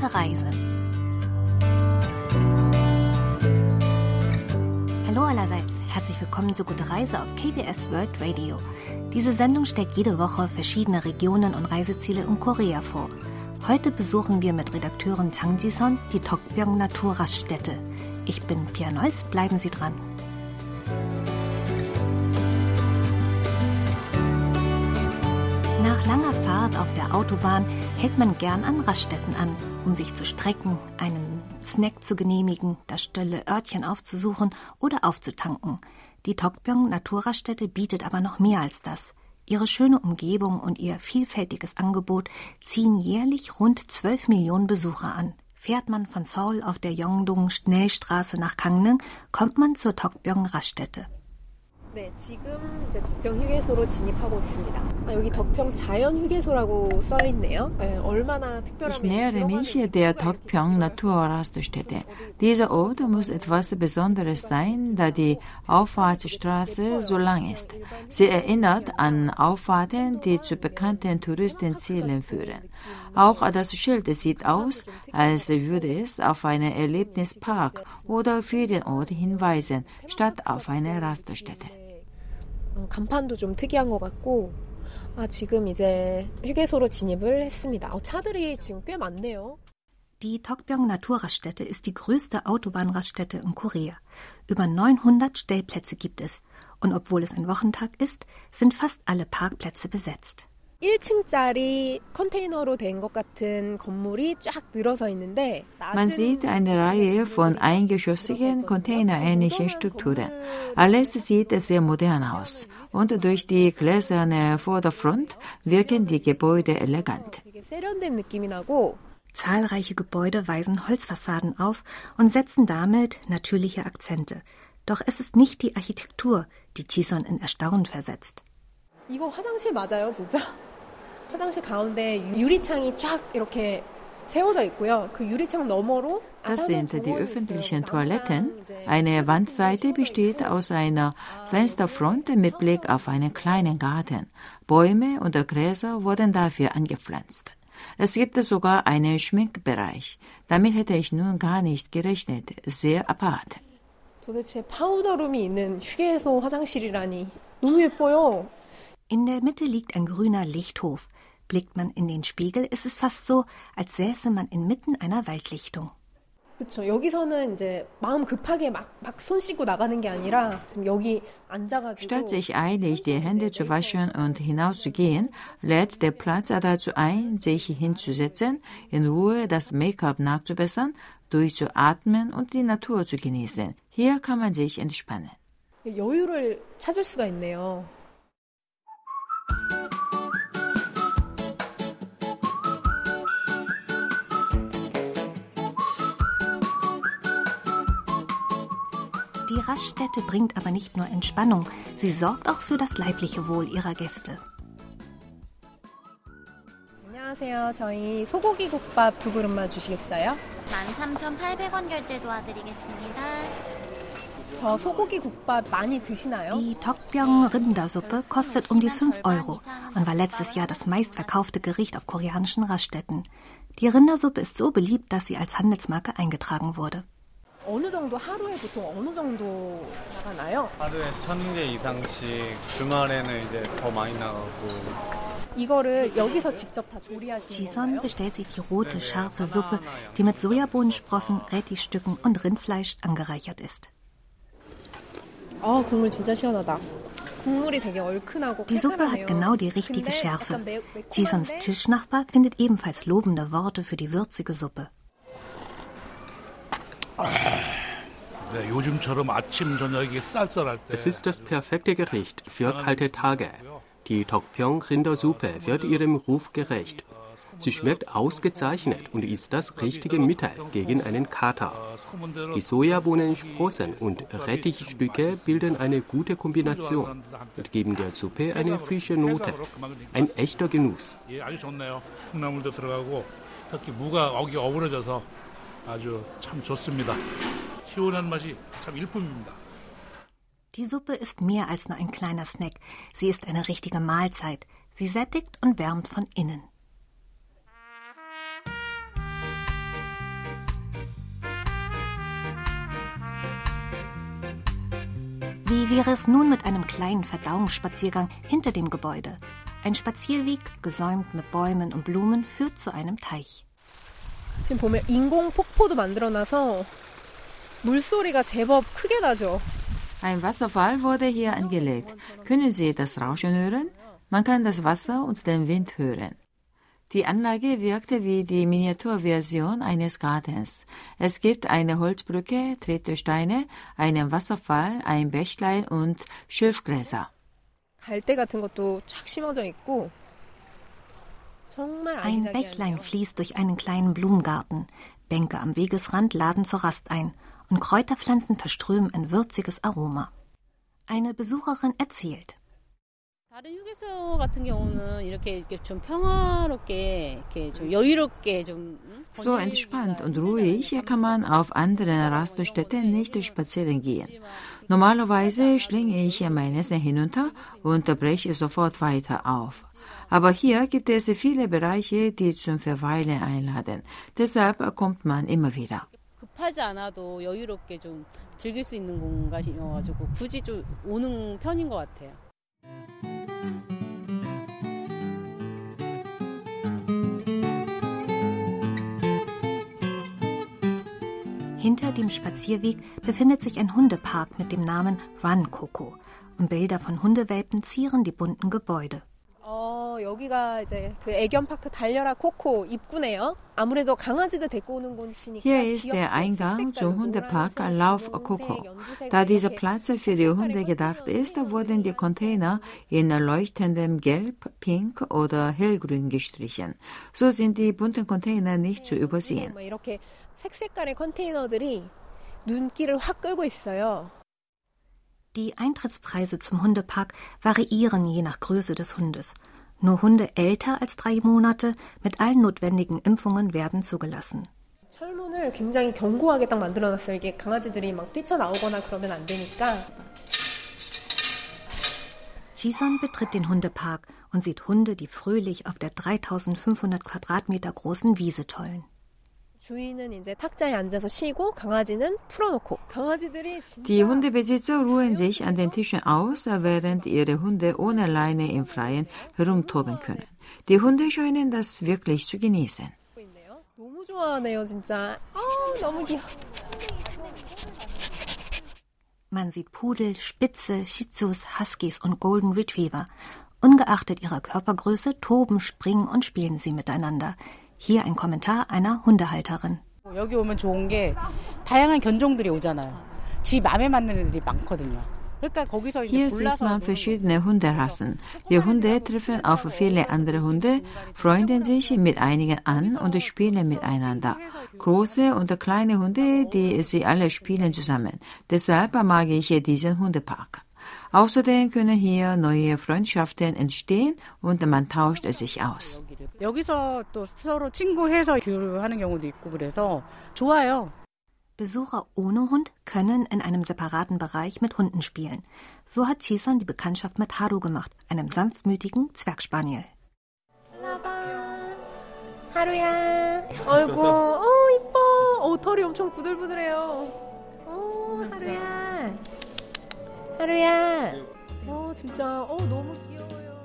Gute Reise. Hallo allerseits, herzlich willkommen zu Gute Reise auf KBS World Radio. Diese Sendung stellt jede Woche verschiedene Regionen und Reiseziele in Korea vor. Heute besuchen wir mit Redakteurin Chang Ji-son die Tokbyong Naturraststätte. Ich bin Pia Neuss, bleiben Sie dran. Nach langer Fahrt auf der Autobahn hält man gern an Raststätten an, um sich zu strecken, einen Snack zu genehmigen, das stille Örtchen aufzusuchen oder aufzutanken. Die Tokbyong Naturraststätte bietet aber noch mehr als das. Ihre schöne Umgebung und ihr vielfältiges Angebot ziehen jährlich rund 12 Millionen Besucher an. Fährt man von Seoul auf der Yongdong Schnellstraße nach Gangneung, kommt man zur Tokbyong Raststätte. 네, 지금 이제 덕평 휴게소로 진입하고 있습니다. 아, 여기 덕평 자연 휴게소라고 써 있네요. 네, 얼마나 특별한 Ich nähere mich der Tokpyong Naturraststätte. Dieser Ort muss etwas Besonderes sein, da die Auffahrtsstraße so lang ist. Sie erinnert an Auffahrten, die zu bekannten Touristenzielen führen. Auch das Schild sieht aus, als würde es auf einen Erlebnispark oder Ferienort hinweisen, statt auf eine Raststätte. 어, 간판도 좀 특이한 것 같고 아, 지금 이제 휴게소로 진입을 했습니다. 어, 차들이 지금 꽤 많네요. Die Tokbyong Naturraststätte ist die größte Autobahnraststätte in Korea. Über 900 Stellplätze gibt es. Und obwohl es ein Wochentag ist, sind fast alle Parkplätze besetzt. 1층짜리 컨테이너로 된 것 같은 건물이 쫙 늘어서 있는데 Man sieht eine Reihe von eingeschossigen, containerähnlichen Strukturen. Alles sieht sehr modern aus. Und durch die gläserne Vorderfront wirken die Gebäude elegant. 되게 세련된 느낌이 나고 Zahlreiche Gebäude weisen Holzfassaden auf und setzen damit natürliche Akzente. Doch es ist nicht die Architektur, die Tison in Erstaunen versetzt. 이거 화장실 맞아요, 진짜? 화장실 가운데 유리창이 쫙 이렇게 세워져 있고요. 그 유리창 너머로 Das 아담한 sind die 정원이 öffentlichen 있어요. Toiletten. 아담한 이제 Eine Wandseite besteht aus einer Fensterfront mit Blick auf einen kleinen Garten. Bäume und Gräser wurden dafür angepflanzt. Es gibt sogar einen Schminkbereich. Damit hätte ich nun gar nicht gerechnet. Sehr apart. 도대체 파우더룸이 있는 휴게소 화장실이라니 너무 예뻐요. In der Mitte liegt ein grüner Lichthof. Blickt man in den Spiegel, ist es fast so, als säße man inmitten einer Waldlichtung. 그렇죠. 여기서는 이제 마음 급하게 막 막 손 씻고 나가는 게 아니라 지금 여기 앉아가지고 Statt sich eilig die Hände zu waschen und hinauszugehen, lädt der Platz dazu ein, sich hinzusetzen, in Ruhe das Make-up nachzubessern, durchzuatmen und die Natur zu genießen. Hier kann man sich entspannen. 여유를 찾을 수가 있네요. Raststätte bringt aber nicht nur Entspannung, sie sorgt auch für das leibliche Wohl ihrer Gäste. 안녕하세요. 저희 소고기 국밥 두 그릇만 주시겠어요? 13,800원 결제 도와드리겠습니다. 저 소고기 국밥 많이 드시나요? Die Tokbyong Rindersuppe kostet um die 5 Euro und war letztes Jahr das meistverkaufte Gericht auf koreanischen Raststätten. Die Rindersuppe ist so beliebt, dass sie als Handelsmarke eingetragen wurde. 어느 정도 하루에 보통 어느 정도 나가나요? 하루에 천 개 이상씩 주말에는 이제 더 많이 나가고 이거를 여기서 직접 다 조리하시는 Chison 건가요? bestellt sich die rote, scharfe Suppe, die mit Sojabohnensprossen, Rettichstücken und Rindfleisch angereichert ist. 아 국물 진짜 시원하다. 국물이 되게 얼큰하고 Die Suppe hat 쾌활하네요. genau die richtige 근데 Schärfe. 약간 매- 매콤한데 Chisons Tischnachbar findet ebenfalls lobende Worte für die würzige Suppe. Es ist das perfekte Gericht für kalte Tage. Die Tokpyeong-Rindersuppe wird ihrem Ruf gerecht. Sie schmeckt ausgezeichnet und ist das richtige Mittel gegen einen Kater. Die Sojabohnen, Sprossen und Rettichstücke bilden eine gute Kombination und geben der Suppe eine frische Note. Ein echter Genuss. Die Suppe ist mehr als nur ein kleiner Snack. Sie ist eine richtige Mahlzeit. Sie sättigt und wärmt von innen. Wie wäre es nun mit einem kleinen Verdauungsspaziergang hinter dem Gebäude? Ein Spazierweg, gesäumt mit Bäumen und Blumen, führt zu einem Teich. 지금 보면 인공 폭포도 만들어놔서 물소리가 제법 크게 나죠. Ein Wasserfall wurde hier angelegt. Können Sie das Rauschen hören? Man kann das Wasser und den Wind hören. Die Anlage wirkte wie die Miniaturversion eines Gartens. Es gibt eine Holzbrücke, Tretesteine, einen Wasserfall, ein Bächlein und Schilfgräser. 갈대 같은 것도 쫙 심어져 있고 정말 Ein Bächlein fließt durch einen kleinen Blumengarten. Bänke am Wegesrand laden zur Rast ein und Kräuterpflanzen verströmen ein würziges Aroma. Eine Besucherin erzählt. So entspannt und ruhig kann man auf anderen Raststätten nicht spazieren gehen. Normalerweise schlinge ich mein Essen hinunter und breche sofort weiter auf. Aber hier gibt es viele Bereiche, die zum Verweilen einladen. Deshalb kommt man immer wieder. 급하지 않아도 여유롭게 좀 즐길 수 있는 공간이어가지고 굳이 좀 오는 편인 것 같아요. Hinter dem Spazierweg befindet sich ein Hundepark mit dem Namen Run Coco und Bilder von Hundewelpen zieren die bunten Gebäude. 어, 여기가 이제 그 애견파크 달려라 코코 입구네요. 아무래도 강아지들 데리고 오는 곳이니까 Hier ist der Eingang zum Hundepark Lauf Coco. Da dieser Platz für die Hunde gedacht ist, wurden die Container in leuchtendem Gelb, Pink oder Hellgrün gestrichen. So sind die bunten Container nicht zu übersehen. 막 이렇게 색색깔의 컨테이너들이 눈길을 확 끌고 있어요. Die Eintrittspreise zum Hundepark variieren je nach Größe des Hundes. Nur Hunde älter als drei Monate mit allen notwendigen Impfungen werden zugelassen. 철문을 굉장히 견고하게 딱 만들어놨어요. 이게 강아지들이 막 뛰쳐나오거나 그러면 안 되니까. Chison betritt den Hundepark und sieht Hunde, die fröhlich auf der 3500 Quadratmeter großen Wiese tollen. Die Hundebesitzer ruhen sich an den Tischen aus, während ihre Hunde ohne Leine im Freien herumtoben können. Die Hunde scheinen das wirklich zu genießen. Man sieht Pudel, Spitze, Shih-Tzus, Huskies und Golden Retriever. Ungeachtet ihrer Körpergröße toben, springen und spielen sie miteinander. Hier ein Kommentar einer Hundehalterin. 여기 오면 좋은 게 다양한 견종들이 오잖아요. 지 마음에 맞는 애들이 많거든요. 그러니까 거기서 이제 Hier sieht 골라서 man 노는 verschiedene Hunderassen. Die Hunde treffen auf viele andere Hunde, freunden sich mit einigen an und spielen miteinander. Große und kleine Hunde, die sie alle spielen zusammen. Deshalb mag ich diesen Hundepark. Außerdem können hier neue Freundschaften entstehen und man tauscht sich aus. 여기서 또 서로 친구해서 교류하는 경우도 있고 그래서 좋아요. Besucher ohne Hund können in einem separaten Bereich mit Hunden spielen. So hat Chison die Bekanntschaft mit Haru gemacht, einem sanftmütigen Zwergspaniel. 하루야. 아이고, 어 이뻐. 어 털이 엄청 부들부들해요. 어 하루야. 하루야. 어 진짜 어 너무 귀여워요.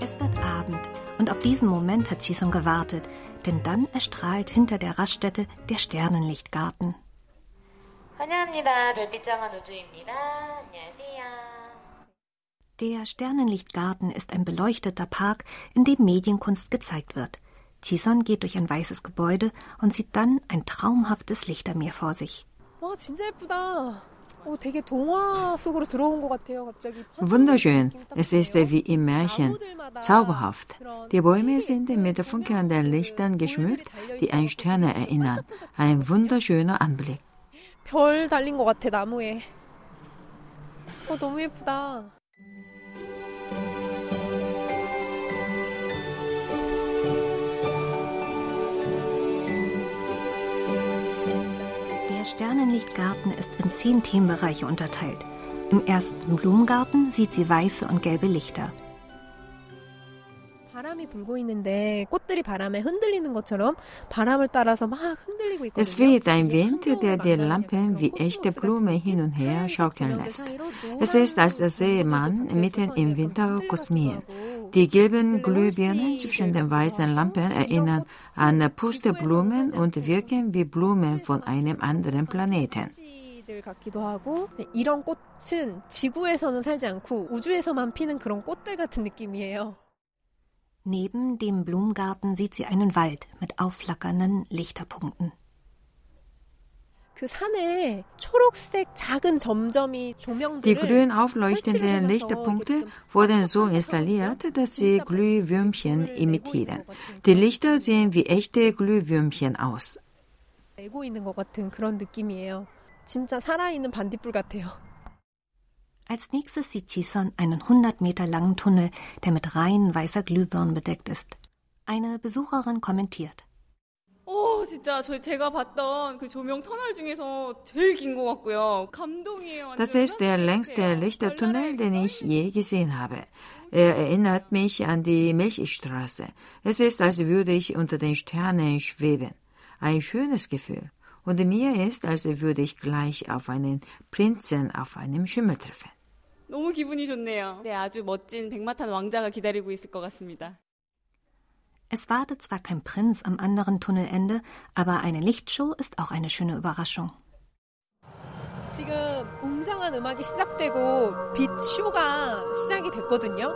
Es wird Abend und auf diesen Moment hat Chison gewartet, denn dann erstrahlt hinter der Raststätte der Sternenlichtgarten. 환영합니다. 별빛정원 우주입니다. 안녕하세요. Der Sternenlichtgarten ist ein beleuchteter Park, in dem Medienkunst gezeigt wird. Chison geht durch ein weißes Gebäude und sieht dann ein traumhaftes Lichtermeer vor sich. 와 진짜 예쁘다. 어 되게 동화 속으로 들어온 것 같아요. 갑자기. Wunderschön. Es ist wie im Märchen. Zauberhaft. Die Bäume sind mit funkelnden Lichtern geschmückt, die an Sterne erinnern. Ein wunderschöner Anblick. 별 달린 것 같아 나무에. 어 너무 예쁘다. Der Sternenlichtgarten ist in zehn Themenbereiche unterteilt. Im ersten Blumengarten sieht sie weiße und gelbe Lichter. Es weht ein Wind, der die Lampen wie echte Blumen hin und her schaukeln lässt. Es ist, als sehe man mitten im Winter Kosmien. Die gelben Glühbirnen zwischen den weißen Lampen erinnern an Pusteblumen und wirken wie Blumen von einem anderen Planeten. 들 같기도 하고 이런 꽃은 지구에서는 살지 않고 우주에서만 피는 그런 꽃들 같은 느낌이에요. Neben dem Blumengarten sieht sie einen Wald mit aufflackernden Lichterpunkten. 그 산에 초록색 작은 점점이 조명들을 Die grün aufleuchtenden Lichterpunkte wurden so installiert, dass sie Glühwürmchen imitieren. Die Lichter sehen wie echte Glühwürmchen aus. 내고 있는 것 같은 그런 느낌이에요. 진짜 살아있는 반딧불 같아요. Als nächstes sieht Chison einen 100 Meter langen Tunnel, der mit Reihen weißer Glühbirnen bedeckt ist. Eine Besucherin kommentiert. 오, 진짜 저 제가 봤던 그 조명 터널 중에서 제일 긴 것 같고요. 감동이에요. Das ist der längste Lichtertunnel, den ich je gesehen habe. Er erinnert mich an die Milchstraße. Es ist, als würde ich unter den Sternen schweben. Ein schönes Gefühl. Und mir ist, als würde ich gleich auf einen Prinzen auf einem Schimmel treffen. 너무 기분이 좋네요. 네, 아주 멋진 백마탄 왕자가 기다리고 있을 것 같습니다. Es wartet zwar kein Prinz am anderen Tunnelende, aber eine Lichtshow ist auch eine schöne Überraschung. 지금 웅장한 음악이 시작되고 빛 쇼가 시작이 됐거든요.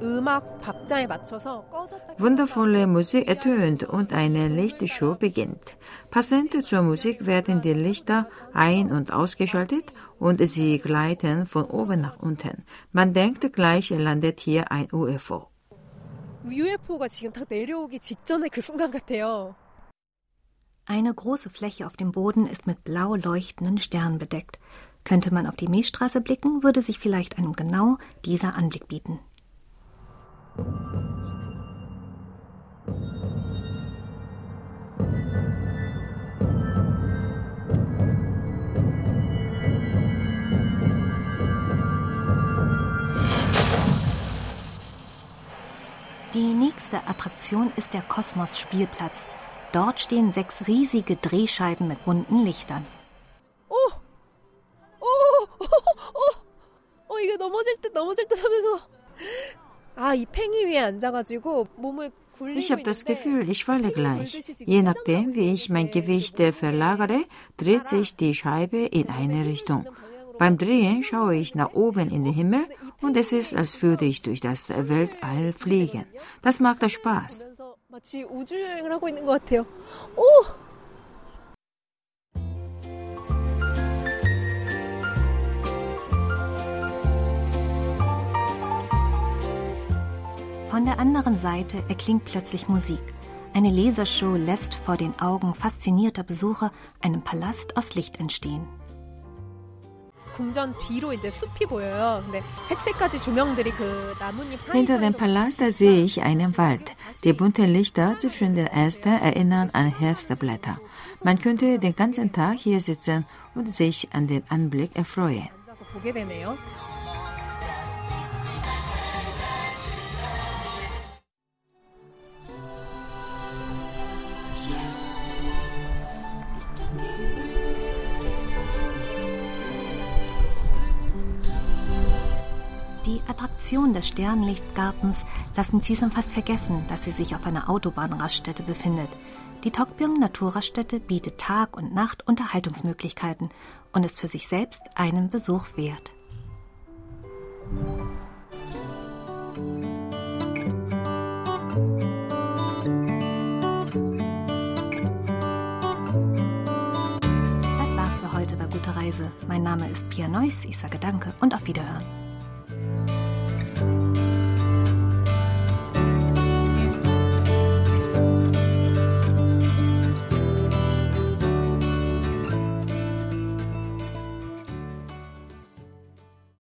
음악 박자에 맞춰서 꺼졌다 Wundervolle Musik ertönt und eine Lichtshow beginnt. Passend zur Musik werden die Lichter ein- und ausgeschaltet und sie gleiten von oben nach unten. Man denkt gleich landet hier ein UFO. UFO가 지금 딱 내려오기 직전의 그 순간 같아요. Eine große Fläche auf dem Boden ist mit blau leuchtenden Sternen bedeckt. Könnte man auf die Milchstraße blicken, würde sich vielleicht einem genau dieser Anblick bieten. Die nächste Attraktion ist der Kosmos-Spielplatz. Dort stehen sechs riesige Drehscheiben mit bunten Lichtern. 오! 오! 오! 오! 어, 이게 넘어질 듯 넘어질 듯 하면서 아, 이 팽이 위에 앉아가지고 몸을 굴리고 Ich habe das 있는데 Gefühl, ich falle gleich. Je nachdem, wie ich mein Gewicht verlagere, dreht sich die Scheibe in eine Richtung. Beim Drehen schaue ich nach oben in den Himmel und es ist, als würde ich durch das Weltall fliegen. Das macht der Spaß. Von der anderen Seite erklingt plötzlich Musik. Eine Lasershow lässt vor den Augen faszinierter Besucher einen Palast aus Licht entstehen. Hinter 사이사이로 dem Palast sehe ich einen Wald. Die bunten Lichter zwischen den Ästen erinnern an Herbstblätter. Man könnte den ganzen Tag hier sitzen und sich an den Anblick erfreuen. 앉아서 보게 되네요. Die Attraktion des Sternlichtgartens lassen Chisholm fast vergessen, dass sie sich auf einer Autobahnraststätte befindet. Die Tokbyong Naturraststätte bietet Tag und Nacht Unterhaltungsmöglichkeiten und ist für sich selbst einen Besuch wert. Das war's für heute bei Gute Reise. Mein Name ist Pia Neuss, ich sage Danke und auf Wiederhören.